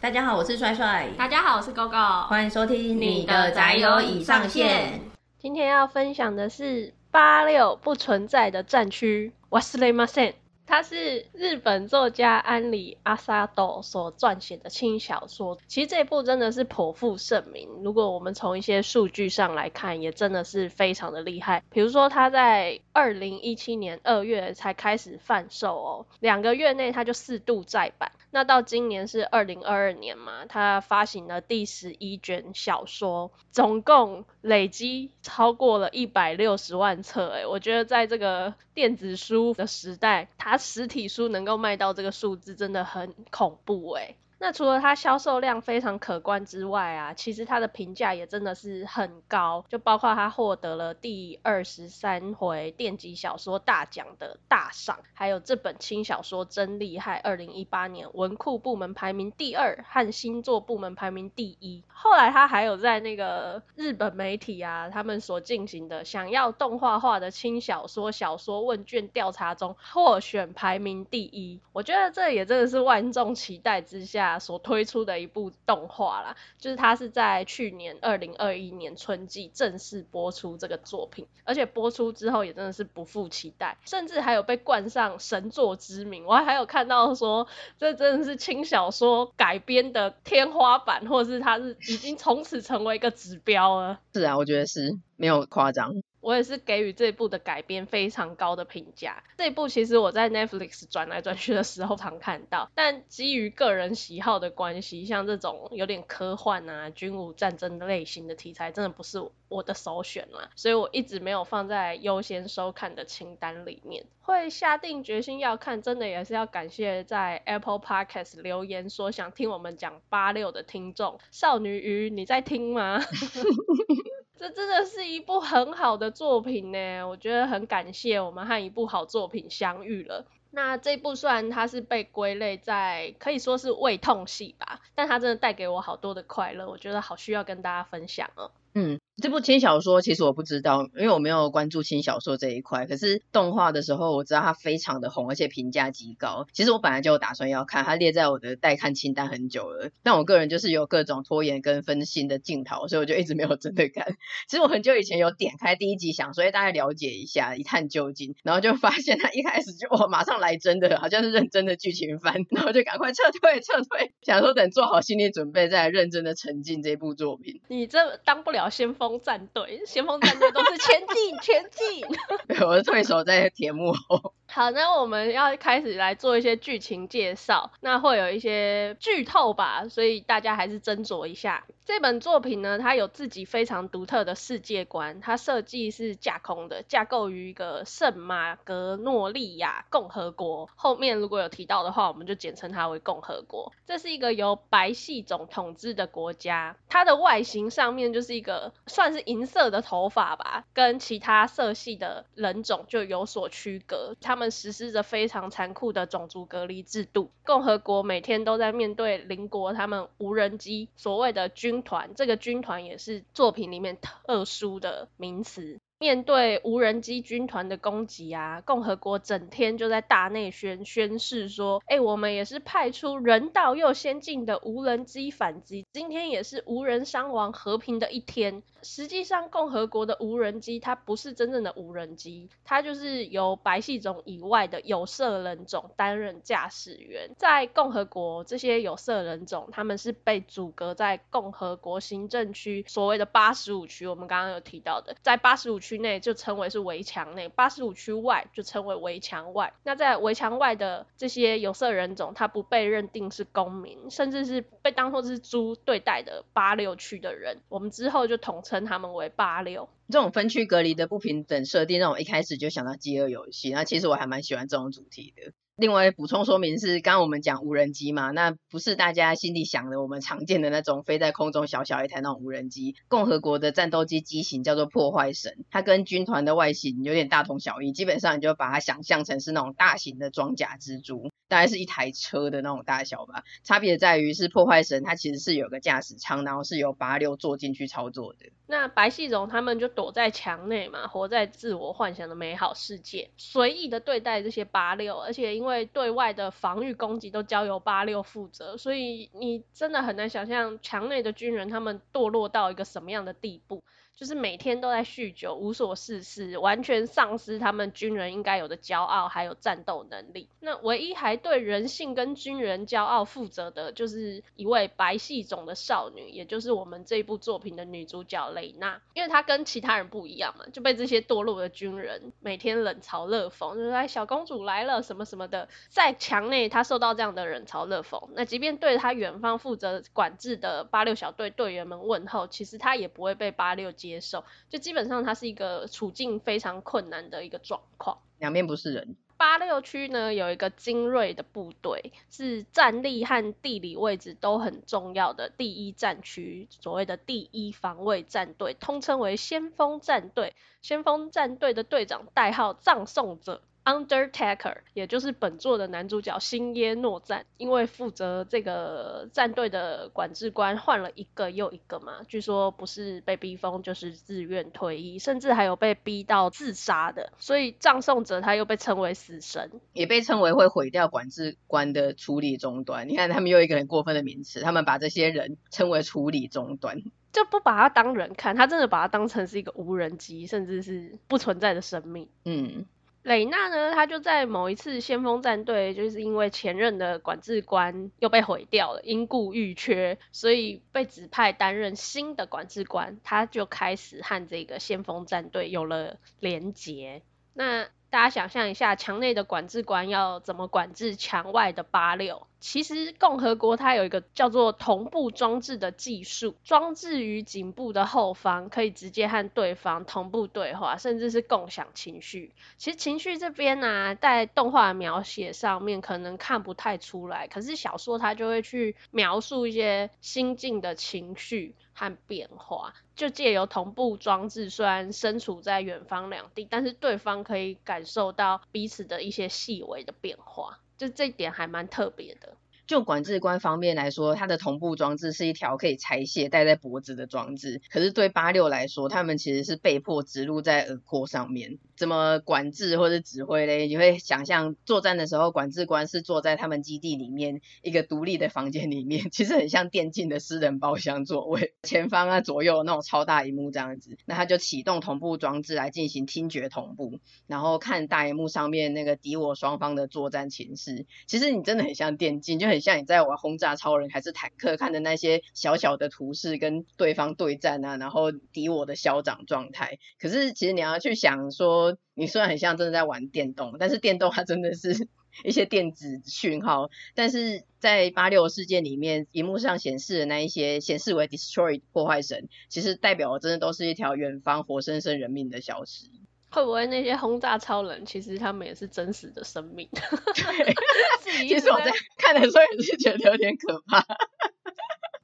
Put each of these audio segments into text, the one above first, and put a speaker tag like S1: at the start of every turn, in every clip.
S1: 大家好，我是帅帅。
S2: 大家好，我是 GoGo。
S1: 欢迎收听你的宅友已上线。
S2: 今天要分享的是八六不存在的战区。忘れません。 它是日本作家安里阿萨斗所撰写的轻小说。其实这部真的是颇负盛名。如果我们从一些数据上来看，也真的是非常的厉害。比如说，它在二零一七年二月才开始贩售哦，两个月内它就四度再版。那到今年是二零二二年嘛，它发行了第十一卷小说，总共累积超过了一百六十万册。哎，我觉得在这个电子书的时代，它实体书能够卖到这个数字，真的很恐怖哎。那除了它销售量非常可观之外啊，其实它的评价也真的是很高，就包括它获得了第二十三回电击小说大奖的大赏，还有这本轻小说真厉害，二零一八年文库部门排名第二和新作部门排名第一。后来他还有在那个日本媒体啊，他们所进行的想要动画化的轻小说小说问卷调查中获选排名第一。我觉得这也真的是万众期待之下。所推出的一部动画啦，就是它是在去年二零二一年春季正式播出这个作品，而且播出之后也真的是不负期待，甚至还有被冠上神作之名。我还有看到说，这真的是轻小说改编的天花板，或者是它是已经从此成为一个指标了。
S1: 是啊，我觉得是没有夸张。
S2: 我也是给予这部的改编非常高的评价。这部其实我在 Netflix 转来转去的时候常看到，但基于个人喜好的关系，像这种有点科幻啊、军武战争类型的题材，真的不是我的首选啦，所以我一直没有放在优先收看的清单里面。会下定决心要看，真的也是要感谢在 Apple Podcast 留言说想听我们讲八六的听众。少女鱼，你在听吗？这真的是一部很好的作品呢，我觉得很感谢我们和一部好作品相遇了。那这部虽然它是被归类在可以说是胃痛系吧，但它真的带给我好多的快乐，我觉得好需要跟大家分享哦。
S1: 嗯。这部轻小说其实我不知道，因为我没有关注轻小说这一块。可是动画的时候我知道它非常的红，而且评价极高。其实我本来就打算要看，它列在我的待看清单很久了。但我个人就是有各种拖延跟分心的镜头，所以我就一直没有真的看。其实我很久以前有点开第一集，想说大概了解一下，一探究竟。然后就发现它一开始就哇，马上来真的，好像是认真的剧情番，然后就赶快撤退撤退，想说等做好心理准备再认真的沉浸这部作品。
S2: 你这当不了先锋战队，先锋战队都是前进前进。
S1: 对，我的对手在铁幕后。
S2: 好，那我们要开始来做一些剧情介绍，那会有一些剧透吧，所以大家还是斟酌一下。这本作品呢，它有自己非常独特的世界观，它设计是架空的，架构于一个圣马格诺利亚共和国。后面如果有提到的话，我们就简称它为共和国。这是一个由白系种统治的国家，它的外形上面就是一个算是银色的头发吧，跟其他色系的人种就有所区隔。他们实施着非常残酷的种族隔离制度。共和国每天都在面对邻国他们无人机所谓的军团，这个军团也是作品里面特殊的名词。面对无人机军团的攻击啊，共和国整天就在大内宣宣誓说，哎，我们也是派出人道又先进的无人机反击，今天也是无人伤亡和平的一天。实际上，共和国的无人机它不是真正的无人机，它就是由白系种以外的有色人种担任驾驶员。在共和国，这些有色人种他们是被阻隔在共和国行政区所谓的八十五区，我们刚刚有提到的，在八十五区。区内就称为是围墙内，八十五区外就称为围墙外。那在围墙外的这些有色人种，他不被认定是公民，甚至是被当作是猪对待的八六区的人，我们之后就统称他们为八六。
S1: 这种分区隔离的不平等设定，让我一开始就想到饥饿游戏。那其实我还蛮喜欢这种主题的。另外补充说明是，刚刚我们讲无人机嘛，那不是大家心里想的我们常见的那种飞在空中小小一台那种无人机。共和国的战斗机机型叫做破坏神，它跟军团的外形有点大同小异，基本上你就把它想象成是那种大型的装甲蜘蛛。大概是一台车的那种大小吧。差别在于是破坏神，它其实是有个驾驶舱，然后是由八六坐进去操作的。
S2: 那白细种他们就躲在墙内嘛，活在自我幻想的美好世界，随意的对待这些八六，而且因为对外的防御攻击都交由八六负责，所以你真的很难想象墙内的军人他们堕落到一个什么样的地步。就是每天都在酗酒，无所事事，完全丧失他们军人应该有的骄傲，还有战斗能力。那唯一还对人性跟军人骄傲负责的，就是一位白细种的少女，也就是我们这部作品的女主角蕾娜。因为她跟其他人不一样嘛，就被这些堕落的军人每天冷嘲热讽，就是哎，小公主来了什么什么的。在墙内，她受到这样的冷嘲热讽。那即便对她远方负责管制的八六小队队员们问候，其实她也不会被八六接受，就基本上它是一个处境非常困难的一个状况，
S1: 两边不是人。
S2: 八六区呢，有一个精锐的部队，是战力和地理位置都很重要的第一战区，所谓的第一防卫战队，通称为先锋战队。先锋战队的队长代号葬送者。Undertaker，也就是本作的男主角星耶诺战，因为负责这个战队的管制官换了一个又一个嘛，据说不是被逼疯就是自愿退役，甚至还有被逼到自杀的，所以葬送者他又被称为死神，
S1: 也被称为会毁掉管制官的处理终端。你看他们又一个很过分的名词，他们把这些人称为处理终端，
S2: 就不把他当人看，他真的把他当成是一个无人机，甚至是不存在的生命。嗯。蕾娜呢，她就在某一次先锋战队，就是因为前任的管制官又被毁掉了，因故遇缺，所以被指派担任新的管制官，她就开始和这个先锋战队有了连结。那大家想象一下，墙内的管制官要怎么管制墙外的八六？其实共和国它有一个叫做同步装置的技术，装置于颈部的后方，可以直接和对方同步对话，甚至是共享情绪。其实情绪这边呢、啊，在动画描写上面可能看不太出来，可是小说它就会去描述一些心境的情绪和变化，就借由同步装置，虽然身处在远方两地，但是对方可以感受到彼此的一些细微的变化。就这一点还蛮特别的。
S1: 就管制官方面来说，它的同步装置是一条可以拆卸戴在脖子的装置。可是对八六来说，他们其实是被迫植入在耳廓上面。怎么管制或者指挥嘞？你会想象作战的时候，管制官是坐在他们基地里面一个独立的房间里面，其实很像电竞的私人包厢座位，前方啊左右那种超大荧幕这样子。那他就启动同步装置来进行听觉同步，然后看大荧幕上面那个敌我双方的作战情势。其实你真的很像电竞，就很像你在玩轰炸超人还是坦克看的那些小小的图示，跟对方对战啊，然后敌我的消长状态。可是其实你要去想说。你虽然很像真的在玩电动，但是电动它真的是一些电子讯号，但是在八六事件里面，荧幕上显示的那一些显示为 destroy 破坏神，其实代表的真的都是一条远方活生生人命的消失。
S2: 会不会那些轰炸超人，其实他们也是真实的生命？
S1: 对，其实我在 看的时候也是觉得有点可怕。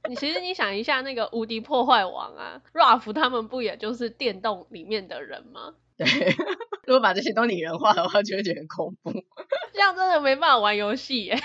S2: 你其实你想一下，那个无敌破坏王啊，Ruff 他们不也就是电动里面的人吗？
S1: 对，如果把这些都拟人化的话，就会觉得很恐怖。
S2: 这样真的没办法玩游戏耶，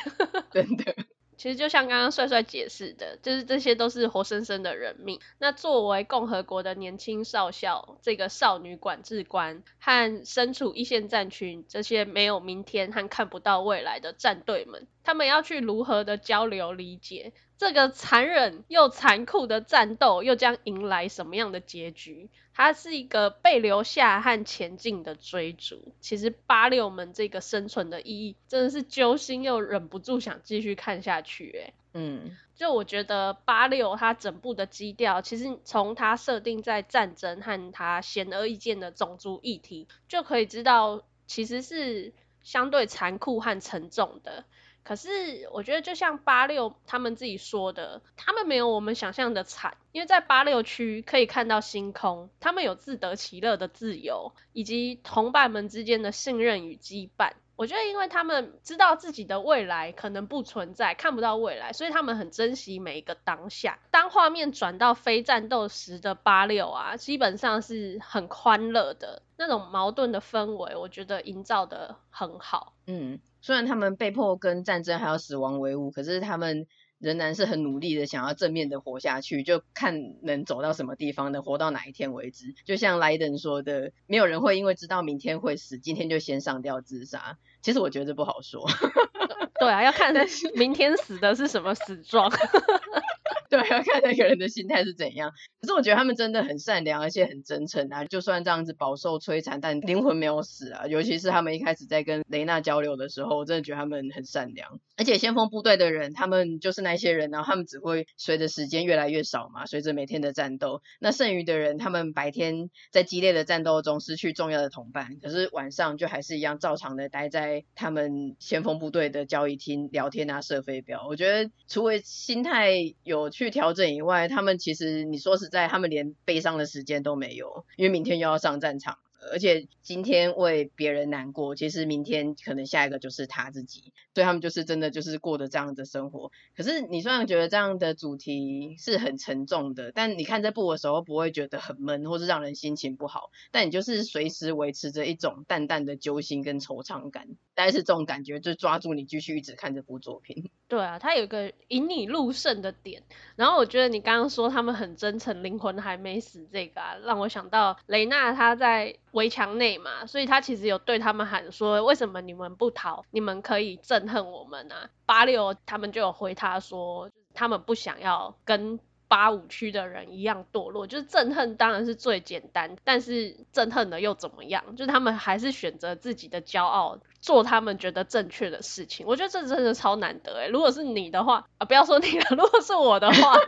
S1: 真的。
S2: 其实就像刚刚帅帅解释的，就是这些都是活生生的人命。那作为共和国的年轻少校，这个少女管制官和身处一线战区这些没有明天和看不到未来的战队们，他们要去如何的交流理解？这个残忍又残酷的战斗又将迎来什么样的结局？它是一个被留下和前进的追逐。其实八六们这个生存的意义真的是揪心又忍不住想继续看下去。哎，嗯，就我觉得八六它整部的基调，其实从它设定在战争和它显而易见的种族议题，就可以知道其实是相对残酷和沉重的。可是我觉得，就像八六他们自己说的，他们没有我们想象的惨，因为在八六区可以看到星空，他们有自得其乐的自由，以及同伴们之间的信任与羁绊。我觉得，因为他们知道自己的未来可能不存在，看不到未来，所以他们很珍惜每一个当下。当画面转到非战斗时的八六啊，基本上是很欢乐的那种矛盾的氛围，我觉得营造得很好。嗯。
S1: 虽然他们被迫跟战争还有死亡为伍，可是他们仍然是很努力的想要正面的活下去，就看能走到什么地方，能活到哪一天为止。就像莱登说的，没有人会因为知道明天会死，今天就先上吊自杀。其实我觉得这不好说。
S2: 对啊，要看 明天死的是什么死状。
S1: 对，要看那个人的心态是怎样。可是我觉得他们真的很善良，而且很真诚啊。就算这样子饱受摧残，但灵魂没有死啊。尤其是他们一开始在跟雷娜交流的时候，我真的觉得他们很善良。而且先锋部队的人，他们就是那些人，然后他们只会随着时间越来越少嘛，随着每天的战斗。那剩余的人，他们白天在激烈的战斗中失去重要的同伴，可是晚上就还是一样照常的待在他们先锋部队的交易厅聊天啊，射飞镖。我觉得除了心态有去调整以外，他们其实你说实在，他们连悲伤的时间都没有，因为明天又要上战场。而且今天为别人难过，其实明天可能下一个就是他自己，所以他们就是真的就是过的这样的生活。可是你虽然觉得这样的主题是很沉重的，但你看这部的时候不会觉得很闷，或是让人心情不好，但你就是随时维持着一种淡淡的揪心跟惆怅感，但是这种感觉，就抓住你继续一直看这部作品。
S2: 对啊，他有个引你入胜的点，然后我觉得你刚刚说他们很真诚，灵魂还没死，这个啊，让我想到雷娜她在。围墙内嘛，所以她其实有对他们喊说：“为什么你们不逃？你们可以憎恨我们啊！”八六他们就有回他说，他们不想要跟八五区的人一样堕落，就是憎恨当然是最简单，但是憎恨了又怎么样？就是他们还是选择自己的骄傲，做他们觉得正确的事情。我觉得这真的超难得诶，如果是你的话啊，不要说你了，如果是我的话。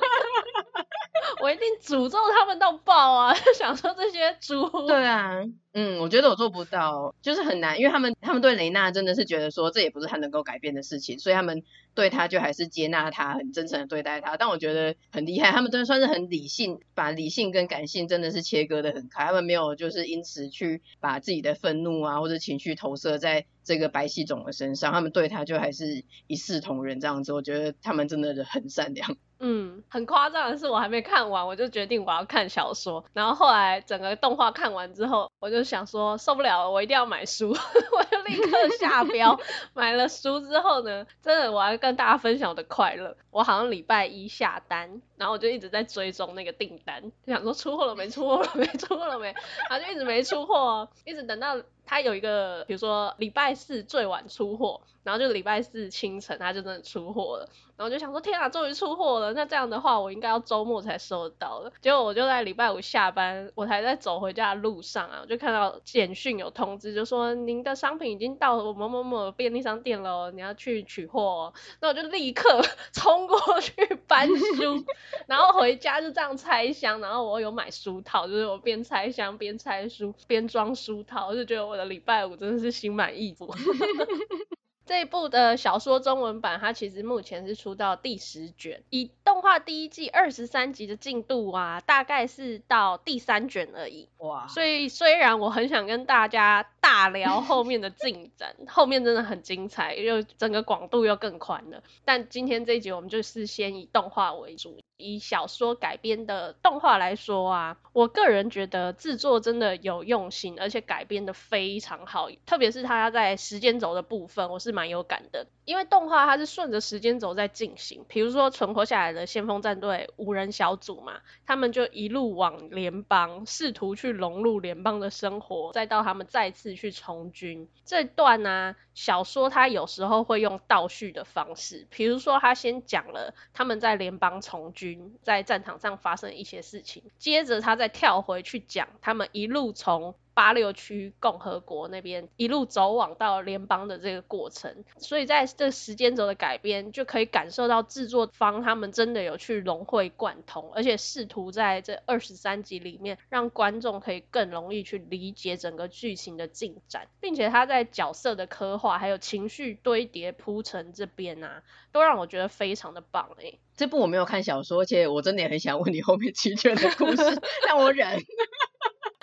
S2: 我一定诅咒他们到爆啊！想说这些猪。
S1: 对啊，嗯，我觉得我做不到，就是很难，因为他们他们对雷娜真的是觉得说这也不是他能够改变的事情，所以他们对他就还是接纳他，很真诚的对待他。但我觉得很厉害，他们真的算是很理性，把理性跟感性真的是切割得很开，他们没有就是因此去把自己的愤怒啊或者情绪投射在这个白细种的身上，他们对他就还是一视同仁这样子。我觉得他们真的很善良。
S2: 嗯，很夸张的是，我还没看完，我就决定我要看小说。然后后来整个动画看完之后，我就想说受不了了，我一定要买书，立刻下标买了书。之后呢，真的我要跟大家分享我的快乐。我好像礼拜一下单，然后我就一直在追踪那个订单，就想说出货了没？出货了没？出货了没？然后就一直没出货，一直等到。他有一个，比如说礼拜四最晚出货，然后就礼拜四清晨他就真的出货了，然后就想说天啊，终于出货了，那这样的话我应该要周末才收到了。结果我就在礼拜五下班，我才在走回家的路上啊，我就看到简讯有通知，就说您的商品已经到了某某某便利商店了，你要去取货哦。那我就立刻 冲过去搬书，然后回家就这样拆箱，然后我有买书套，就是我边拆箱边拆书边装书套，我就觉得。我的礼拜五真的是心满意足。这一部的小说中文版，它其实目前是出到第十卷，以动画第一季二十三集的进度啊，大概是到第三卷而已。哇！所以虽然我很想跟大家大聊后面的进展，后面真的很精彩，又整个广度又更宽了，但今天这一集我们就是先以动画为主。以小说改编的动画来说啊，我个人觉得制作真的有用心，而且改编的非常好，特别是它在时间轴的部分，我是蛮有感的。因为动画它是顺着时间轴在进行，比如说存活下来的先锋战队五人小组嘛，他们就一路往联邦，试图去融入联邦的生活，再到他们再次去从军。这段呢、小说它有时候会用倒叙的方式，比如说他先讲了他们在联邦从军，在战场上发生一些事情，接着他再跳回去讲他们一路从。八六区共和国那边一路走往到联邦的这个过程，所以在这时间轴的改编，就可以感受到制作方他们真的有去融会贯通，而且试图在这二十三集里面让观众可以更容易去理解整个剧情的进展，并且他在角色的刻画还有情绪堆叠铺陈这边啊，都让我觉得非常的棒诶、欸。
S1: 这部我没有看小说，而且我真的也很想问你后面七卷的故事，但我忍。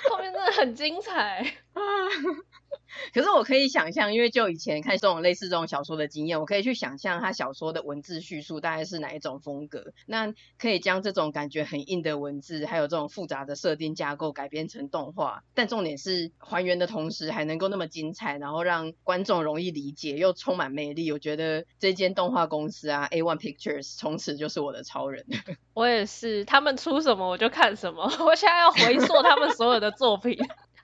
S2: 后面真的很精彩。
S1: 可是我可以想象，因为就以前看这种类似这种小说的经验，我可以去想象他小说的文字叙述大概是哪一种风格。那可以将这种感觉很硬的文字，还有这种复杂的设定架构改编成动画，但重点是还原的同时还能够那么精彩，然后让观众容易理解又充满魅力。我觉得这间动画公司啊，A One Pictures 从此就是我的超人。
S2: 我也是，他们出什么我就看什么。我现在要回溯他们所有的作品。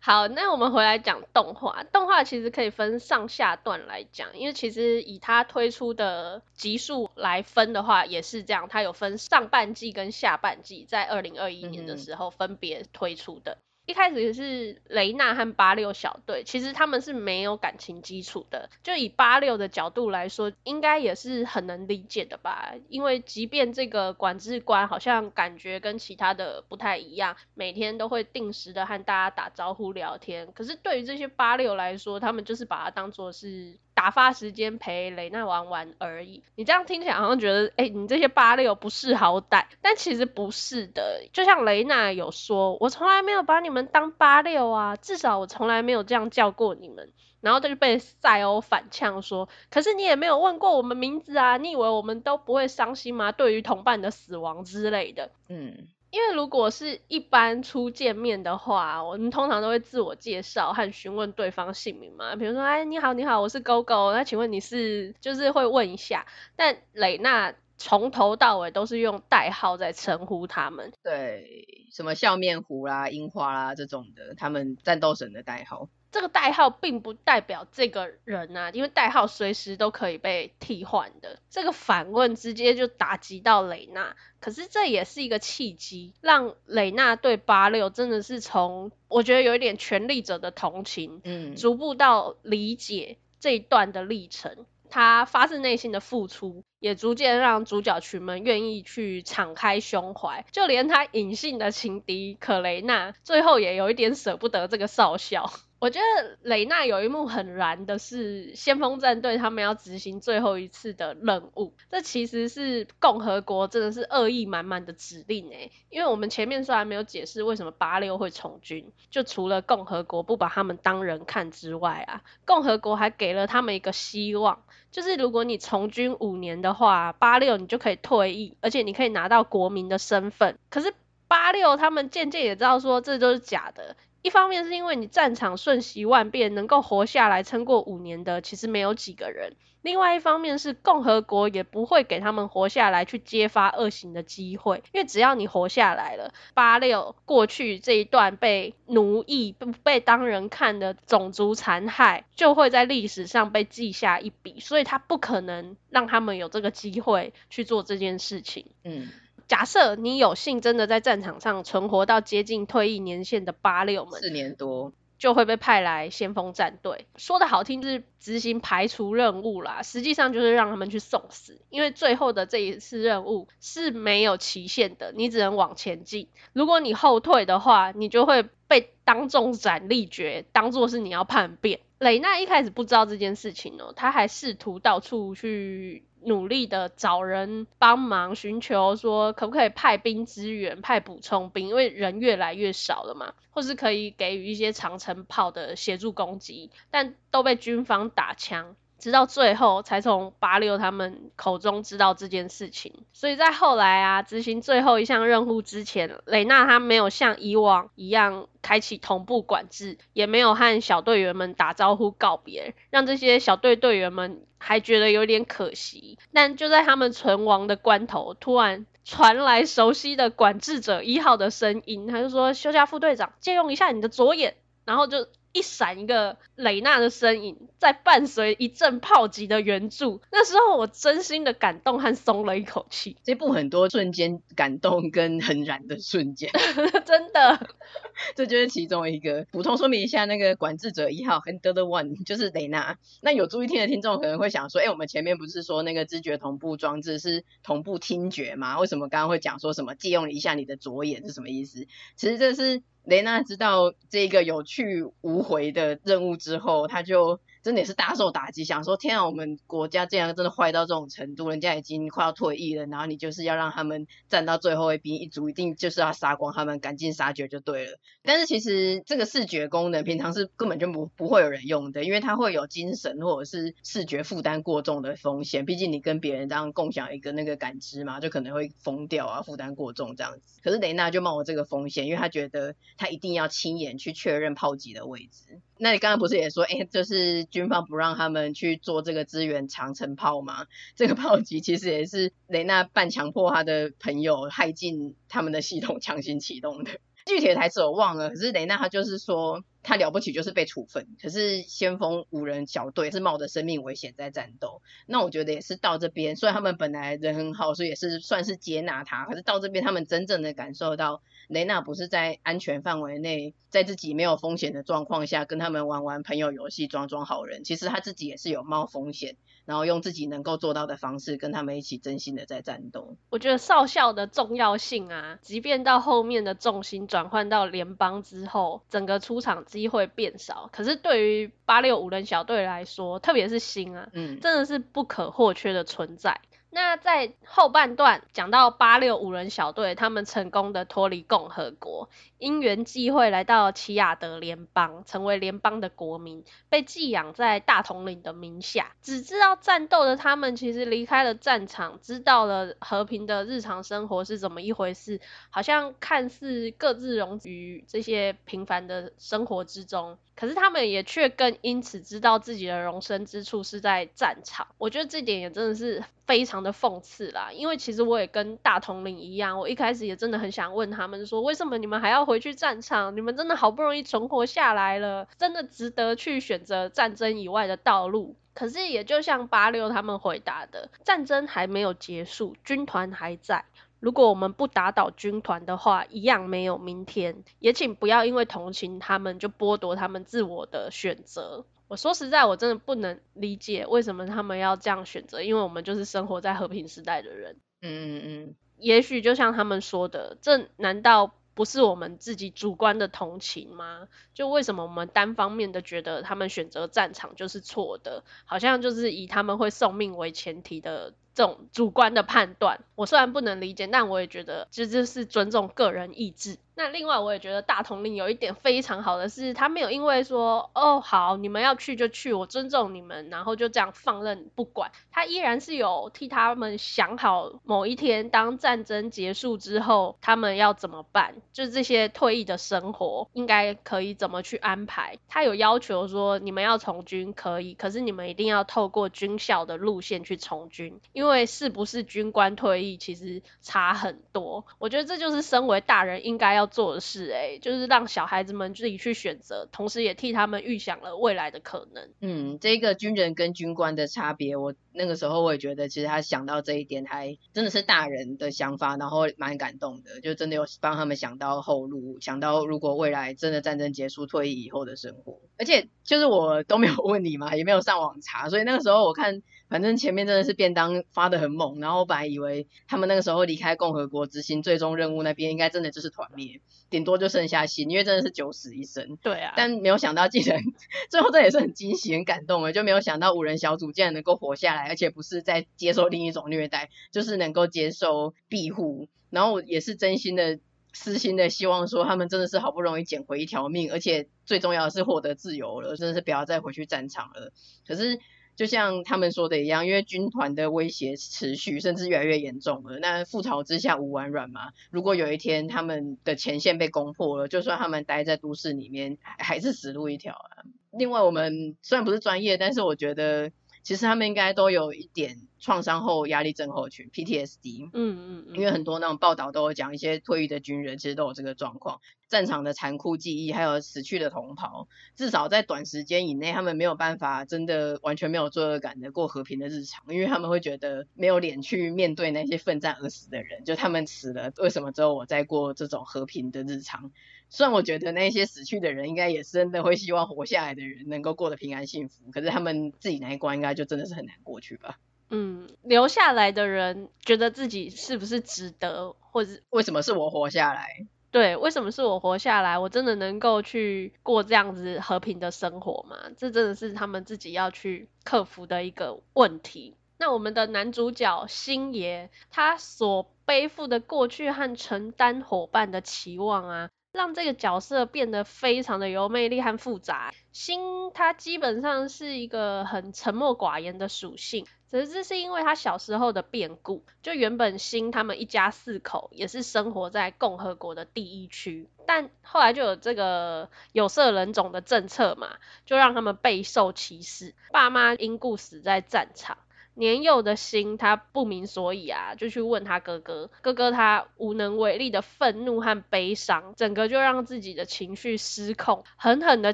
S2: 好，那我们回来讲动画。动画其实可以分上下段来讲，因为其实以它推出的集数来分的话，也是这样，它有分上半季跟下半季，在二零二一年的时候分别推出的。嗯一开始是雷娜和八六小队，其实他们是没有感情基础的。就以八六的角度来说，应该也是很能理解的吧？因为即便这个管制官好像感觉跟其他的不太一样，每天都会定时的和大家打招呼聊天，可是对于这些八六来说，他们就是把它当做是。打发时间陪雷娜玩玩而已。你这样听起来好像觉得，哎、你这些八六不识好歹，但其实不是的。就像雷娜有说，我从来没有把你们当八六啊，至少我从来没有这样叫过你们。然后他就被赛欧反呛说，可是你也没有问过我们名字啊，你以为我们都不会伤心吗？对于同伴的死亡之类的，嗯。因为如果是一般初见面的话，我们通常都会自我介绍和询问对方姓名嘛。比如说，哎，你好，你好，我是勾勾。那请问你是？就是会问一下。但蕾娜从头到尾都是用代号在称呼他们。
S1: 对，什么笑面虎啦、樱花啦这种的，他们战斗神的代号。
S2: 这个代号并不代表这个人啊，因为代号随时都可以被替换的。这个反问直接就打击到蕾娜，可是这也是一个契机，让蕾娜对八六真的是从我觉得有一点权力者的同情，嗯，逐步到理解这一段的历程。他发自内心的付出，也逐渐让主角群们愿意去敞开胸怀，就连他隐性的情敌可雷娜，最后也有一点舍不得这个少校。我觉得蕾娜有一幕很燃的是，先锋战队他们要执行最后一次的任务，这其实是共和国真的是恶意满满的指令诶，因为我们前面虽然没有解释为什么八六会从军，就除了共和国不把他们当人看之外啊，共和国还给了他们一个希望，就是如果你从军五年的话，八六你就可以退役，而且你可以拿到国民的身份。可是八六他们渐渐也知道说这都是假的。一方面是因为你战场瞬息万变，能够活下来撑过五年的其实没有几个人。另外一方面是共和国也不会给他们活下来去揭发恶行的机会，因为只要你活下来了，八六过去这一段被奴役、被当人看的种族残害，就会在历史上被记下一笔，所以他不可能让他们有这个机会去做这件事情。嗯。假设你有幸真的在战场上存活到接近退役年限的八六们，
S1: 四年多
S2: 就会被派来先锋战队。说的好听就是执行排除任务啦，实际上就是让他们去送死。因为最后的这一次任务是没有期限的，你只能往前进。如果你后退的话，你就会被当众斩立决，当做是你要叛变。雷娜一开始不知道这件事情哦，她还试图到处去。努力的找人帮忙，寻求说可不可以派兵支援、派补充兵，因为人越来越少了嘛，或是可以给予一些长城炮的协助攻击，但都被军方打枪。直到最后才从八六他们口中知道这件事情，所以在后来啊执行最后一项任务之前，蕾娜她没有像以往一样开启同步管制，也没有和小队员们打招呼告别，让这些小队队员们还觉得有点可惜。但就在他们存亡的关头，突然传来熟悉的管制者一号的声音，他就说：“休假副队长，借用一下你的左眼。”然后就。一闪一个蕾娜的身影，在伴随一阵炮击的援助，那时候我真心的感动和松了一口气。
S1: 这部很多瞬间感动跟很燃的瞬间，
S2: 真的，
S1: 这就是其中一个。补充说明一下，那个管制者一号 Handler One 就是蕾娜。那有注意听的听众可能会想说，哎，我们前面不是说那个知觉同步装置是同步听觉吗？为什么刚刚会讲说什么借用一下你的左眼是什么意思？其实这是。雷娜知道这个有去无回的任务之后，她就。真的也是大受打击，想说天啊，我们国家竟然真的坏到这种程度，人家已经快要退役了，然后你就是要让他们站到最后一兵一卒，一定就是要杀光他们，赶尽杀绝就对了。但是其实这个视觉功能平常是根本就不不会有人用的，因为它会有精神或者是视觉负担过重的风险。毕竟你跟别人这样共享一个那个感知嘛，就可能会疯掉啊，负担过重这样子。可是雷娜就冒了这个风险，因为她觉得她一定要亲眼去确认炮击的位置。那你刚刚不是也说，哎，就是军方不让他们去做这个支援长城炮吗？这个炮击其实也是雷娜半强迫他的朋友害进他们的系统强行启动的。具体的台词我忘了，可是雷娜她就是说。他了不起就是被处分，可是先锋五人小队是冒着生命危险在战斗。那我觉得也是到这边，虽然他们本来人很好，所以也是算是接纳他。可是到这边，他们真正的感受到雷娜不是在安全范围内，在自己没有风险的状况下跟他们玩玩朋友游戏，装装好人。其实他自己也是有冒风险，然后用自己能够做到的方式跟他们一起真心的在战斗。
S2: 我觉得少校的重要性啊，即便到后面的重心转换到联邦之后，整个出场。机会变少，可是对于八六五人小队来说，特别是新啊，嗯，真的是不可或缺的存在。那在后半段讲到八六五人小队，他们成功的脱离共和国，因缘际会来到奇亚德联邦，成为联邦的国民，被寄养在大统领的名下。只知道战斗的他们，其实离开了战场，知道了和平的日常生活是怎么一回事，好像看似各自融于这些平凡的生活之中。可是他们也却更因此知道自己的容身之处是在战场。我觉得这点也真的是非常的讽刺啦，因为其实我也跟大统领一样，我一开始也真的很想问他们说，为什么你们还要回去战场？你们真的好不容易存活下来了，真的值得去选择战争以外的道路？可是也就像八六他们回答的，战争还没有结束，军团还在。如果我们不打倒军团的话，一样没有明天。也请不要因为同情他们就剥夺他们自我的选择。我说实在，我真的不能理解为什么他们要这样选择，因为我们就是生活在和平时代的人。嗯嗯嗯。也许就像他们说的，这难道不是我们自己主观的同情吗？就为什么我们单方面的觉得他们选择战场就是错的？好像就是以他们会送命为前提的。这种主观的判断，我虽然不能理解，但我也觉得这就是尊重个人意志。那另外，我也觉得大统领有一点非常好的是，他没有因为说，哦，好，你们要去就去，我尊重你们，然后就这样放任不管。他依然是有替他们想好某一天，当战争结束之后，他们要怎么办，就是这些退役的生活应该可以怎么去安排。他有要求说，你们要从军可以，可是你们一定要透过军校的路线去从军，因为是不是军官退役其实差很多。我觉得这就是身为大人应该要。做事哎、就是让小孩子们自己去选择，同时也替他们预想了未来的可能。嗯，
S1: 这个军人跟军官的差别，我那个时候我也觉得，其实他想到这一点，还真的是大人的想法，然后蛮感动的，就真的有帮他们想到后路，想到如果未来真的战争结束、退役以后的生活。而且就是我都没有问你嘛，也没有上网查，所以那个时候我看。反正前面真的是便当发的很猛，然后我本来以为他们那个时候离开共和国执行最终任务那边应该真的就是团灭，顶多就剩下心，因为真的是九死一生。
S2: 对啊。
S1: 但没有想到，竟然最后这也是很惊喜、很感动的，就没有想到五人小组竟然能够活下来，而且不是在接受另一种虐待，就是能够接受庇护。然后也是真心的、私心的希望说，他们真的是好不容易捡回一条命，而且最重要的是获得自由了，真的是不要再回去战场了。可是。就像他们说的一样，因为军团的威胁持续，甚至越来越严重了。那覆巢之下无完卵嘛。如果有一天他们的前线被攻破了，就算他们待在都市里面，还是死路一条啊。另外，我们虽然不是专业，但是我觉得。其实他们应该都有一点创伤后压力症候群 （PTSD）。嗯嗯嗯，因为很多那种报道都有讲，一些退役的军人其实都有这个状况。战场的残酷记忆，还有死去的同袍，至少在短时间以内，他们没有办法真的完全没有罪恶感的过和平的日常，因为他们会觉得没有脸去面对那些奋战而死的人。就他们死了，为什么只有我在过这种和平的日常？虽然我觉得那些死去的人应该也是真的会希望活下来的人能够过得平安幸福，可是他们自己那一关应该就真的是很难过去吧。
S2: 嗯，留下来的人觉得自己是不是值得，或者为
S1: 什么是我活下来？
S2: 对，为什么是我活下来？我真的能够去过这样子和平的生活吗？这真的是他们自己要去克服的一个问题。那我们的男主角星爷，他所背负的过去和承担伙伴的期望啊，让这个角色变得非常的有魅力和复杂。星他基本上是一个很沉默寡言的属性。只是这是因为他小时候的变故，就原本星他们一家四口也是生活在共和国的第一区，但后来就有这个有色人种的政策嘛，就让他们备受歧视，爸妈因故死在战场。年幼的心，他不明所以啊，就去问他哥哥，哥哥他无能为力的愤怒和悲伤，整个就让自己的情绪失控，狠狠的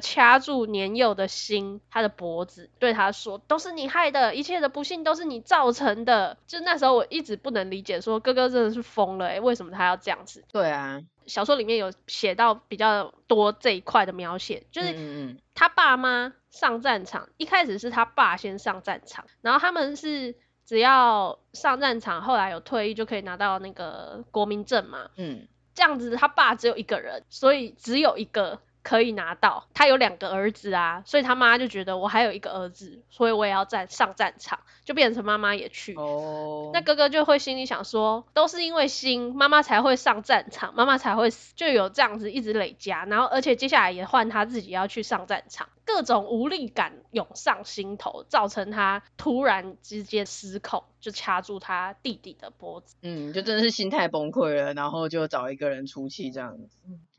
S2: 掐住年幼的心他的脖子，对他说：“都是你害的，一切的不幸都是你造成的。”就那时候我一直不能理解，说哥哥真的是疯了，诶，为什么他要这样子？
S1: 对啊。
S2: 小说里面有写到比较多这一块的描写，就是他爸妈上战场，一开始是他爸先上战场，然后他们是只要上战场，后来有退役就可以拿到那个国民证嘛，嗯，这样子他爸只有一个人，所以只有一个。可以拿到，他有两个儿子啊，所以他妈就觉得我还有一个儿子，所以我也要战上战场，就变成妈妈也去。哦。那哥哥就会心里想说，都是因为心妈妈才会上战场，妈妈才会死，就有这样子一直累加，然后而且接下来也换他自己要去上战场，各种无力感涌上心头，造成他突然之间失控，就掐住他弟弟的脖子。
S1: 嗯，就真的是心态崩溃了，然后就找一个人出气这样子。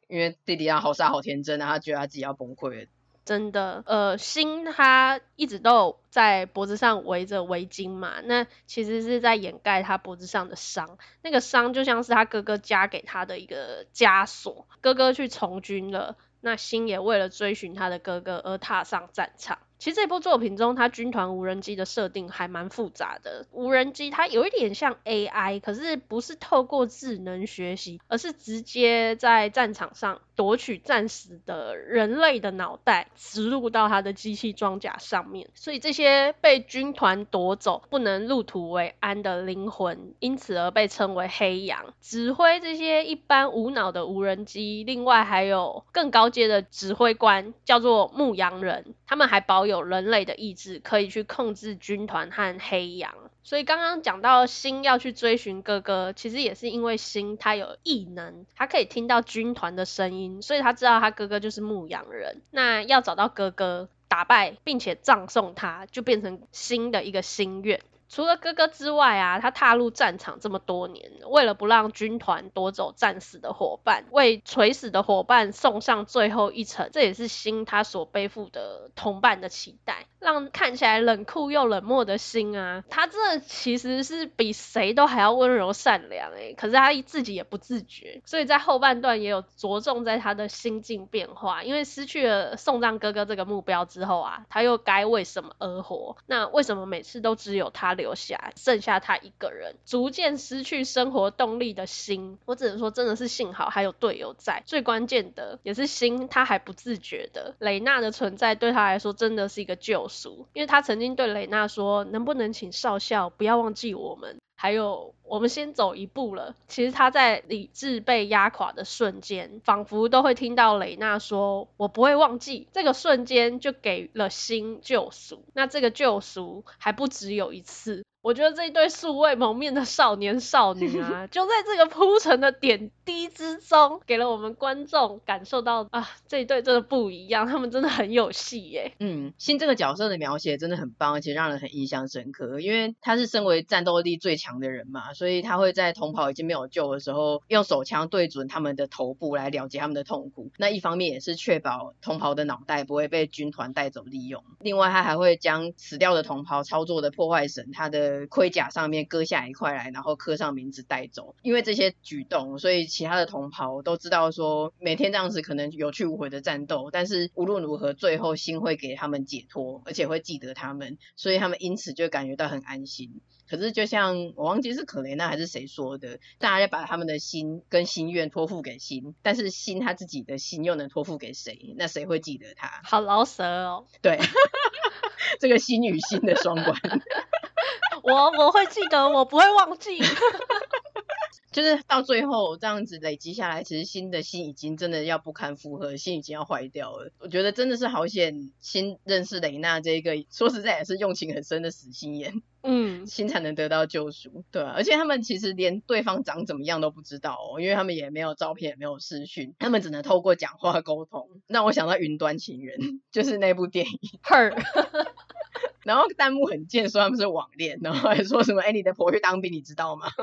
S1: 因为弟弟啊，好傻好天真啊，他觉得他自己要崩溃。
S2: 真的，呃，星他一直都在脖子上围着围巾嘛，那其实是在掩盖他脖子上的伤。那个伤就像是他哥哥加给他的一个枷锁。哥哥去从军了，那星也为了追寻他的哥哥而踏上战场。其实这部作品中，它军团无人机的设定还蛮复杂的。无人机它有一点像 AI，可是不是透过智能学习，而是直接在战场上夺取战死的人类的脑袋，植入到它的机器装甲上面。所以这些被军团夺走、不能入土为安的灵魂，因此而被称为黑羊。指挥这些一般无脑的无人机，另外还有更高阶的指挥官，叫做牧羊人，他们还保有人类的意志，可以去控制军团和黑羊。所以刚刚讲到星要去追寻哥哥，其实也是因为星他有异能，他可以听到军团的声音，所以他知道他哥哥就是牧羊人。那要找到哥哥，打败并且葬送他，就变成新的一个心愿。除了哥哥之外啊，他踏入战场这么多年，为了不让军团夺走战死的伙伴，为垂死的伙伴送上最后一程，这也是心他所背负的同伴的期待。让看起来冷酷又冷漠的心啊，他这其实是比谁都还要温柔善良哎，可是他自己也不自觉，所以在后半段也有着重在他的心境变化，因为失去了送葬哥哥这个目标之后啊，他又该为什么而活？那为什么每次都只有他留留下，剩下他一个人，逐渐失去生活动力的心，我只能说真的是幸好还有队友在，最关键的也是心他还不自觉的，蕾娜的存在对他来说真的是一个救赎。因为他曾经对蕾娜说：“能不能请少校不要忘记我们？”还有，我们先走一步了。其实他在理智被压垮的瞬间，仿佛都会听到蕾娜说：“我不会忘记。”这个瞬间就给了新救赎。那这个救赎还不只有一次。我觉得这一对素未谋面的少年少女啊，就在这个铺陈的点滴之中，给了我们观众感受到啊，这一对真的不一样，他们真的很有戏耶。
S1: 嗯，新这个角色的描写真的很棒，而且让人很印象深刻，因为他是身为战斗力最强的人嘛，所以他会在同袍已经没有救的时候，用手枪对准他们的头部来了结他们的痛苦。那一方面也是确保同袍的脑袋不会被军团带走利用。另外，他还会将死掉的同袍操作的破坏神他的。盔甲上面割下一块来，然后刻上名字带走。因为这些举动，所以其他的同袍都知道说，每天这样子可能有去无回的战斗，但是无论如何，最后心会给他们解脱，而且会记得他们，所以他们因此就感觉到很安心。可是就像我忘记是可怜娜还是谁说的，大家要把他们的心跟心愿托付给心，但是心他自己的心又能托付给谁？那谁会记得他？
S2: 好老舍哦。
S1: 对，这个心与心的双关。
S2: 我我会记得，我不会忘记。
S1: 就是到最后这样子累积下来，其实新的心已经真的要不堪负荷，心已经要坏掉了。我觉得真的是好险，新认识蕾娜这个，说实在也是用情很深的死心眼。嗯，心才能得到救赎，对啊，而且他们其实连对方长怎么样都不知道哦，因为他们也没有照片，也没有视讯，他们只能透过讲话沟通。让我想到《云端情人》，就是那部电影。Her，然后弹幕很贱，说他们是网恋，然后还说什么，哎，你的婆去当兵，你知道吗？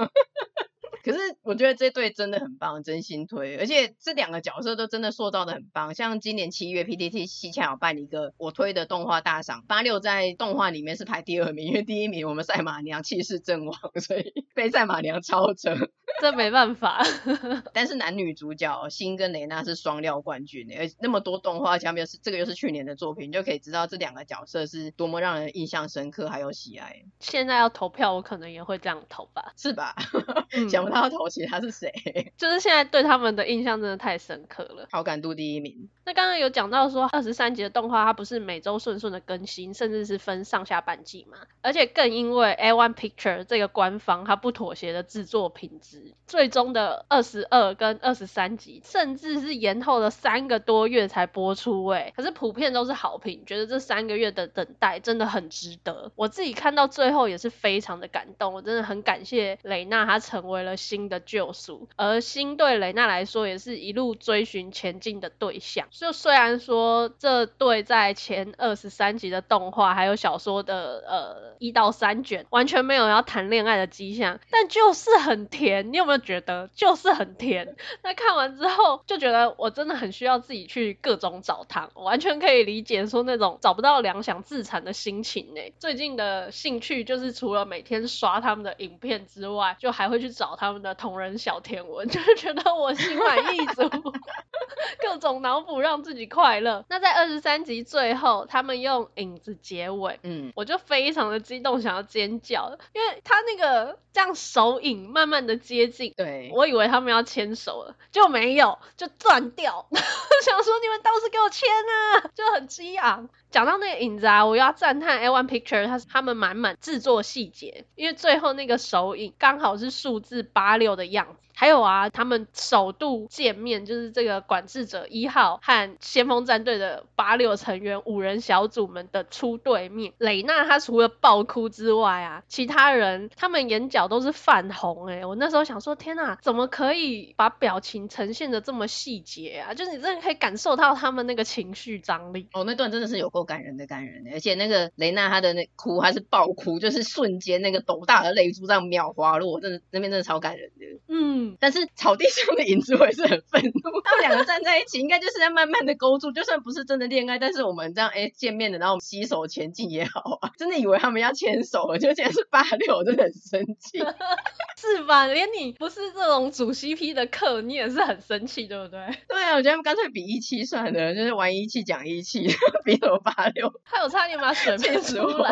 S1: 可是我觉得这对真的很棒，真心推，而且这两个角色都真的塑造的很棒。像今年七月，PTT 西洽有办一个我推的动画大赏，八六在动画里面是排第二名，因为第一名我们赛马娘气势正旺，所以 被赛马娘超车。
S2: 这没办法。
S1: 但是男女主角新跟蕾娜是双料冠军，而那么多动画，加上又是这个又是去年的作品，你就可以知道这两个角色是多么让人印象深刻还有喜爱。
S2: 现在要投票，我可能也会这样投吧？
S1: 是吧？想不到投其他是谁？
S2: 就是现在对他们的印象真的太深刻了，
S1: 好感度第一名。
S2: 那刚刚有讲到说二十三集的动画，它不是每周顺顺的更新，甚至是分上下半季嘛？而且更因为 A One Picture 这个官方它不妥协的制作品质，最终的二十二跟二十三集，甚至是延后了三个多月才播出诶。可是普遍都是好评，觉得这三个月的等待真的很值得。我自己看到最后也是非常的感动，我真的很感谢蕾娜，她成为了新的救赎，而新对蕾娜来说也是一路追寻前进的对象。就虽然说这对在前二十三集的动画还有小说的呃一到三卷完全没有要谈恋爱的迹象，但就是很甜。你有没有觉得就是很甜？那看完之后就觉得我真的很需要自己去各种找他，我完全可以理解说那种找不到粮想自残的心情呢。最近的兴趣就是除了每天刷他们的影片之外，就还会去找他们的同人小甜文，就是觉得我心满意足，各种脑补让自己快乐。那在二十三集最后，他们用影子结尾，嗯，我就非常的激动，想要尖叫，因为他那个这样手影慢慢的接近，
S1: 对，
S2: 我以为他们要牵手了，就没有，就断掉。想说你们倒是给我牵啊，就很激昂。讲到那个影子啊，我要赞叹 A1 Picture，他他们满满制作细节，因为最后那个手影刚好是数字八六的样子。还有啊，他们首度见面，就是这个管制者一号和先锋战队的八六成员五人小组们的初对面。蕾娜她除了爆哭之外啊，其他人他们眼角都是泛红哎、我那时候想说，天哪，怎么可以把表情呈现的这么细节啊？就是你真的可以感受到他们那个情绪张力。
S1: 哦，那段真的是有够感人的感人的，而且那个雷娜她的那哭还是爆哭，就是瞬间那个斗大的泪珠这样秒滑落，真的那边真的超感人的。嗯。但是草地上的影子我也是很愤怒，他们两个站在一起，应该就是在慢慢的勾住，就算不是真的恋爱，但是我们这样哎见面的，然后我们携手前进也好啊，真的以为他们要牵手了，就竟然是八六，真的很生气，
S2: 是吧？连你不是这种主 CP 的客，你也是很生气，对不对？
S1: 对啊，我觉得他们干脆比一期算了，就是玩一期讲一期，比什么八六，
S2: 还有差点把水喷出来。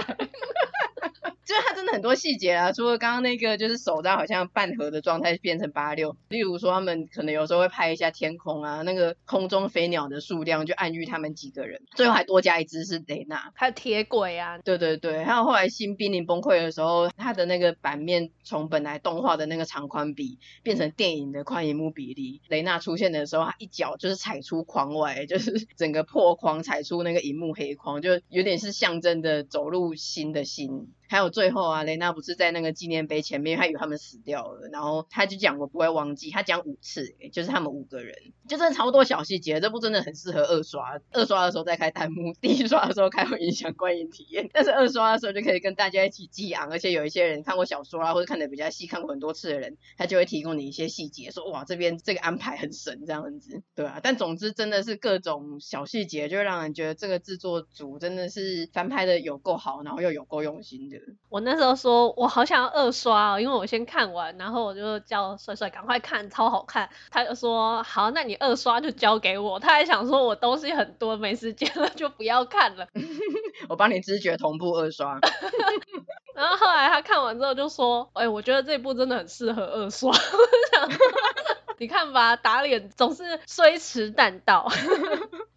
S1: 就是他真的很多细节啊，除了刚刚那个就是手上好像半合的状态变成八六，例如说他们可能有时候会拍一下天空啊，那个空中飞鸟的数量就暗喻他们几个人，最后还多加一只是雷娜，
S2: 还有铁轨啊，
S1: 对对对，还有后来新濒临崩溃的时候，它的那个版面从本来动画的那个长宽比变成电影的宽银幕比例，雷娜出现的时候，他一脚就是踩出框外，就是 整个破框踩出那个银幕黑框，就有点是象征的走入新的新。还有最后啊，雷娜不是在那个纪念碑前面，他以为他们死掉了，然后他就讲我不会忘记，他讲五次，就是他们五个人，就真的超多小细节，这部真的很适合二刷，二刷的时候再开弹幕，第一刷的时候开会影响观影体验，但是二刷的时候就可以跟大家一起激昂，而且有一些人看过小说啊，或者看的比较细，看过很多次的人，他就会提供你一些细节，说哇这边这个安排很神这样子，对啊，但总之真的是各种小细节，就让人觉得这个制作组真的是翻拍的有够好，然后又有够用心的。
S2: 我那时候说，我好想要二刷哦，因为我先看完，然后我就叫帅帅赶快看，超好看。他就说好，那你二刷就交给我。他还想说我东西很多，没时间了，就不要看了。
S1: 我帮你知觉同步二刷。
S2: 然后后来他看完之后就说，哎、欸，我觉得这部真的很适合二刷。你看吧，打脸总是虽迟但到。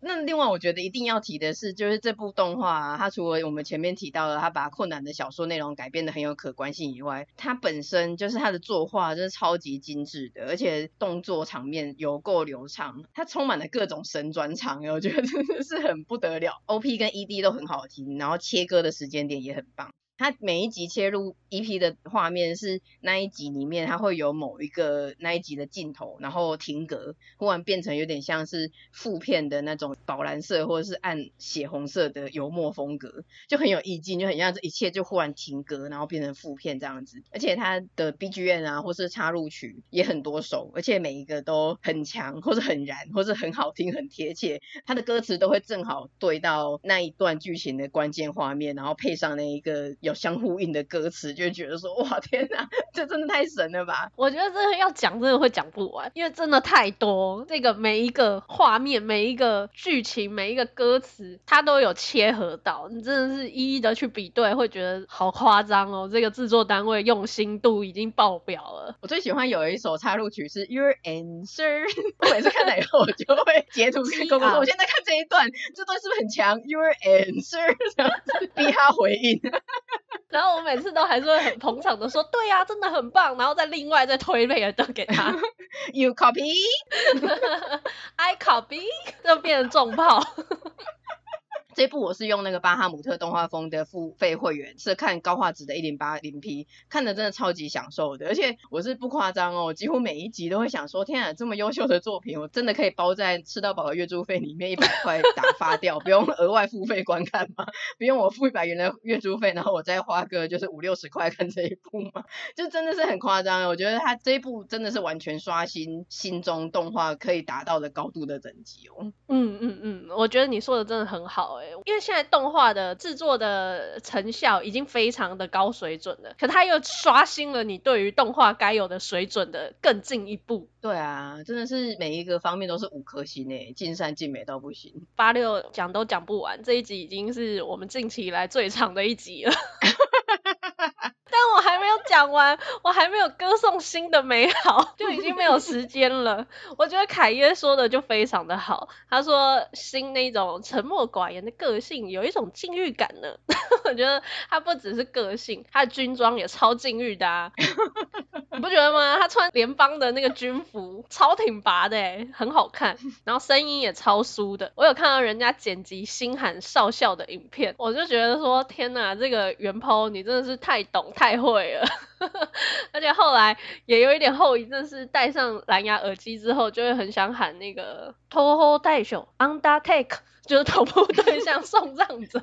S1: 那另外我觉得一定要提的是，就是这部动画啊，它除了我们前面提到的，它把困难的小说内容改编得很有可观性以外，它本身就是它的作画真是超级精致的，而且动作场面有够流畅，它充满了各种神转场，我觉得真的是很不得了。OP 跟 ED 都很好听，然后切割的时间点也很棒。它每一集切入 EP 的画面是那一集里面，它会有某一个那一集的镜头，然后停格，忽然变成有点像是负片的那种宝蓝色或者是暗血红色的油墨风格，就很有意境，就很像这一切就忽然停格，然后变成负片这样子。而且它的 BGM 啊，或是插入曲也很多首，而且每一个都很强，或是很燃，或是很好听，很贴切。它的歌词都会正好对到那一段剧情的关键画面，然后配上那一个。有相呼应的歌词，就会觉得说哇天哪，这真的太神了吧！
S2: 我觉得这个要讲真的会讲不完，因为真的太多。这个每一个画面、每一个剧情、每一个歌词，它都有切合到，你真的是一一的去比对，会觉得好夸张哦。这个制作单位用心度已经爆表了。
S1: 我最喜欢有一首插入曲是 Your Answer，我每次看了以后，我就会截图给公公说，我现在看这一段，这段是不是很强？Your Answer，这样子逼他回应。
S2: 然后我每次都还是会很捧场的说，对呀、啊，真的很棒，然后再另外再推那个灯给他。
S1: You copy，I
S2: copy，就变成重炮。
S1: 这部我是用那个巴哈姆特动画风的付费会员，是看高画质的 1080P，看的真的超级享受的，而且我是不夸张哦，几乎每一集都会想说，天啊，这么优秀的作品，我真的可以包在吃到饱的月租费里面，一百块打发掉，不用额外付费观看吗？不用我付一百元的月租费，然后我再花个就是五六十块看这一部吗？就真的是很夸张，我觉得他这一部真的是完全刷新心中动画可以达到的高度的等级哦。
S2: 嗯嗯嗯，我觉得你说的真的很好哎。因为现在动画的制作的成效已经非常的高水准了，可它又刷新了你对于动画该有的水准的更进一步。
S1: 对啊，真的是每一个方面都是五颗星诶，尽善尽美到不行。
S2: 八六讲都讲不完，这一集已经是我们近期以来最长的一集了。但我还没有讲完，我还没有歌颂新的美好，就已经没有时间了。我觉得凯耶说的就非常的好，他说新那种沉默寡言的个性有一种禁欲感呢。我觉得他不只是个性，他的军装也超禁欲的啊，你不觉得吗？他穿联邦的那个军服，超挺拔的诶，很好看，然后声音也超酥的。我有看到人家剪辑星汉少校的影片，我就觉得说天哪，这个原 PO 你真的是太懂。太会了，而且后来也有一点后遗症，是戴上蓝牙耳机之后，就会很想喊那个 Toho Daisho Undertake，就是头部对象送葬者。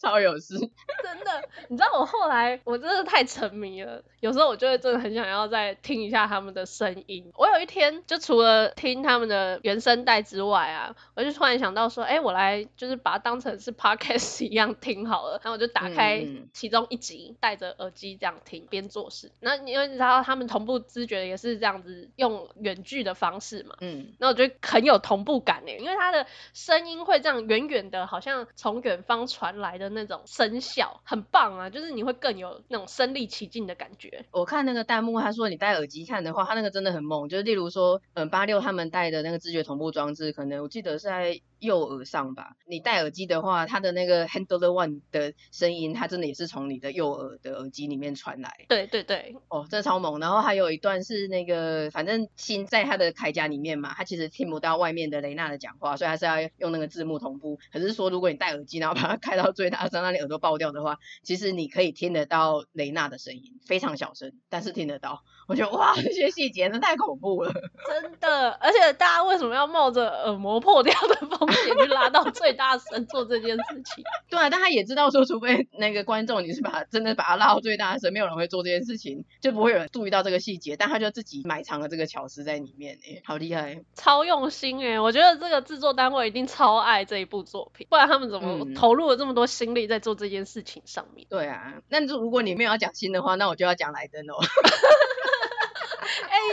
S1: 超有事，
S2: 真的，你知道我后来我真的太沉迷了，有时候我就会真的很想要再听一下他们的声音。我有一天就除了听他们的原声带之外啊，我就突然想到说，哎、欸，我来就是把它当成是 podcast 一样听好了，然后我就打开其中一集，戴着耳机这样听边做事。那因为你知道他们同步知觉也是这样子用远距的方式嘛，嗯，那我觉得很有同步感诶，因为他的声音会这样远远的，好像从远方传来。的那种声效很棒啊，就是你会更有那种身临其境的感觉。
S1: 我看那个弹幕，他说你戴耳机看的话，他那个真的很猛。就是例如说，嗯，八六他们戴的那个知觉同步装置，可能我记得是在右耳上吧。你戴耳机的话，它的那个 Handle One 的声音，它真的也是从你的右耳的耳机里面传来。
S2: 对对对，
S1: 哦，真的超猛。然后还有一段是那个，反正心在他的铠甲里面嘛，他其实听不到外面的雷娜的讲话，所以还是要用那个字幕同步。可是说，如果你戴耳机，然后把它开到最大声，让你耳朵爆掉的话，其实你可以听得到雷娜的声音，非常小声，但是听得到。我觉得哇，这些细节真的太恐怖了，
S2: 真的。而且大家为什么要冒着耳膜破掉的风险去拉到最大声做这件事情？
S1: 对啊，但他也知道说，除非那个观众你是把他真的把他拉到最大声，没有人会做这件事情，就不会有人注意到这个细节。但他就自己埋藏了这个巧思在里面，哎，好厉害，
S2: 超用心哎！我觉得这个制作单位一定超爱这一部作品，不然他们怎么投入了这么多心力在做这件事情上面？
S1: 嗯、对啊，那如果你没有要讲新的话，那我就要讲莱登哦。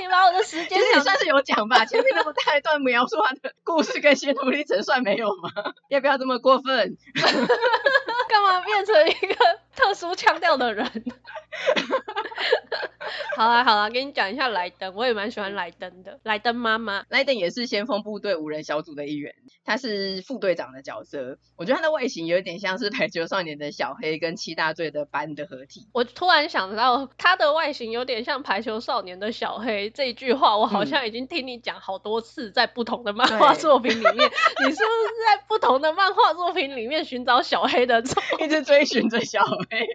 S2: 你把我的
S1: 时间，也算是有讲吧。前面那么大一段描述他的故事跟心路历程，算没有吗？要不要这么过分？
S2: 干嘛变成一个特殊腔调的人？好 啊好啊，跟你讲一下莱登，我也蛮喜欢莱登的。莱登妈妈，
S1: 莱登也是先锋部队五人小组的一员，他是副队长的角色。我觉得他的外形有点像是排球少年的小黑跟七大罪的班的合体。
S2: 我突然想到，他的外形有点像排球少年的小黑这一句话，我好像已经听你讲好多次，在不同的漫画作品里面，你是不是在不同的漫画作品里面寻找小黑的，
S1: 一直追寻着小黑？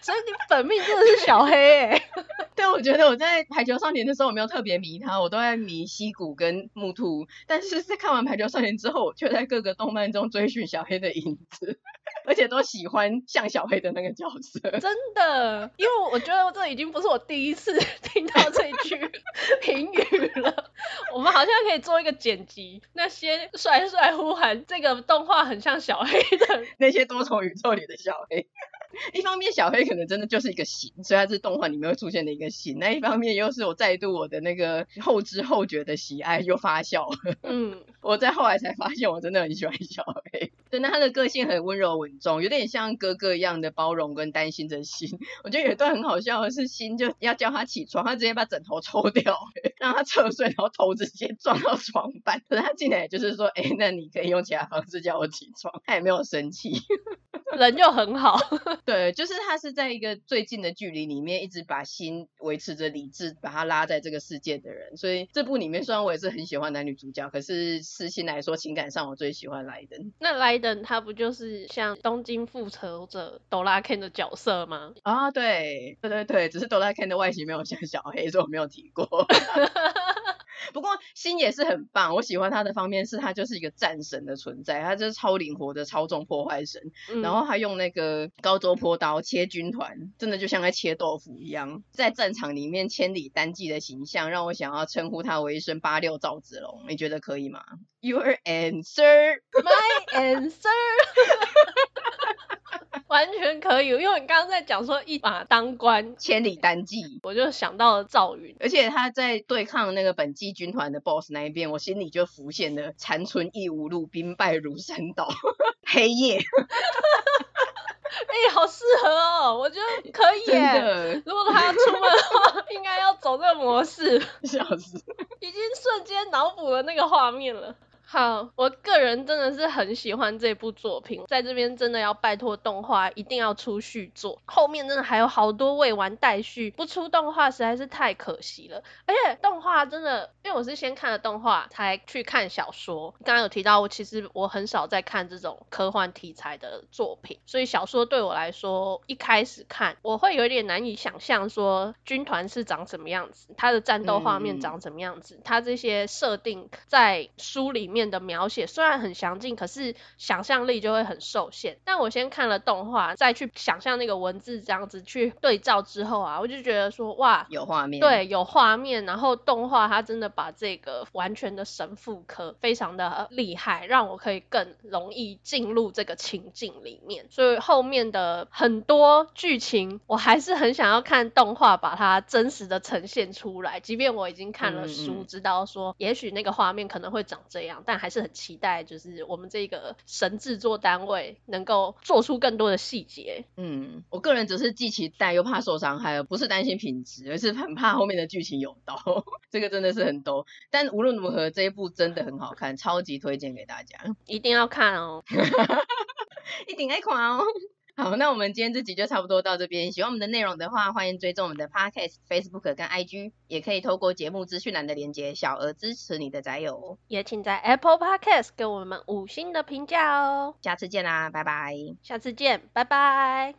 S2: 所以你本命真的是小黑诶、欸。
S1: 对，我觉得我在排球少年的时候我没有特别迷他，我都在迷西谷跟木兔。但是在看完排球少年之后，我却在各个动漫中追寻小黑的影子，而且都喜欢像小黑的那个角色。
S2: 真的，因为我觉得这已经不是我第一次 听到这句评语了。我们好像可以做一个剪辑，那些帅帅呼喊这个动画很像小黑的
S1: 那些多重宇宙里的小黑。一方面小黑可能真的就是一个型，所以他是动画里面会出现的一个型。那一方面又是我再度我的那个后知后觉的喜爱又发酵。嗯，我在后来才发现我真的很喜欢小黑。对，那他的个性很温柔稳重，有点像哥哥一样的包容跟担心着心。我觉得有一段很好笑的是，心就要叫他起床，他直接把枕头抽掉，让他侧睡，然后头直接撞到床板。可是他进来就是说，哎，那你可以用其他方式叫我起床。他也没有生气，
S2: 人就很好。
S1: 对，就是他是在一个最近的距离里面，一直把心维持着理智，把他拉在这个世界的人。所以这部里面虽然我也是很喜欢男女主角，可是私心来说，情感上我最喜欢莱登。
S2: 那莱登他不就是像东京复仇者哆啦 Ken 的角色吗？
S1: 啊，对，对对对，只是哆啦 Ken 的外形没有像小黑，所以我没有提过。不过心也是很棒，我喜欢他的方面是他就是一个战神的存在，他就是超灵活的超重破坏神，嗯、然后他用那个高周坡刀切军团，真的就像在切豆腐一样，在战场里面千里单骑的形象，让我想要称呼他为一声八六赵子龙，你觉得可以吗？Your answer,
S2: my answer. 完全可以，因为你刚刚在讲说一马当关，
S1: 千里单骑，
S2: 我就想到了赵云，
S1: 而且他在对抗那个本纪军团的 BOSS 那一边，我心里就浮现了残存亦无路，兵败如山倒，黑夜。
S2: 哎、欸，好适合哦，我觉得可以耶。如果他要出门的话，应该要走这个模式。
S1: 笑死，
S2: 已经瞬间脑补了那个画面了。好，我个人真的是很喜欢这部作品，在这边真的要拜托动画一定要出续作，后面真的还有好多未完待续，不出动画实在是太可惜了。而且动画真的，因为我是先看了动画才去看小说，刚刚有提到我其实我很少在看这种科幻题材的作品，所以小说对我来说一开始看我会有点难以想象说军团是长什么样子，它的战斗画面长什么样子，嗯、它这些设定在书里面。的描写虽然很详尽，可是想象力就会很受限。但我先看了动画，再去想象那个文字这样子去对照之后啊，我就觉得说哇，
S1: 有画面，
S2: 对，有画面。然后动画它真的把这个完全的神复刻，非常的厉害，让我可以更容易进入这个情境里面。所以后面的很多剧情，我还是很想要看动画把它真实的呈现出来。即便我已经看了书，知道说也许那个画面可能会长这样，但还是很期待，就是我们这个神制作单位能够做出更多的细节。
S1: 嗯，我个人只是既期待又怕受伤害，不是担心品质，而是很怕后面的剧情有刀。这个真的是很多，但无论如何，这一部真的很好看，超级推荐给大家，
S2: 一定要看哦，
S1: 一定爱看哦。好，那我们今天这集就差不多到这边。喜欢我们的内容的话，欢迎追踪我们的 Podcast、Facebook 跟 IG，也可以透过节目资讯栏的连接，小额支持你的宅友。
S2: 也请在 Apple Podcast 给我们五星的评价哦。
S1: 下次见啦，拜拜。
S2: 下次见，拜拜。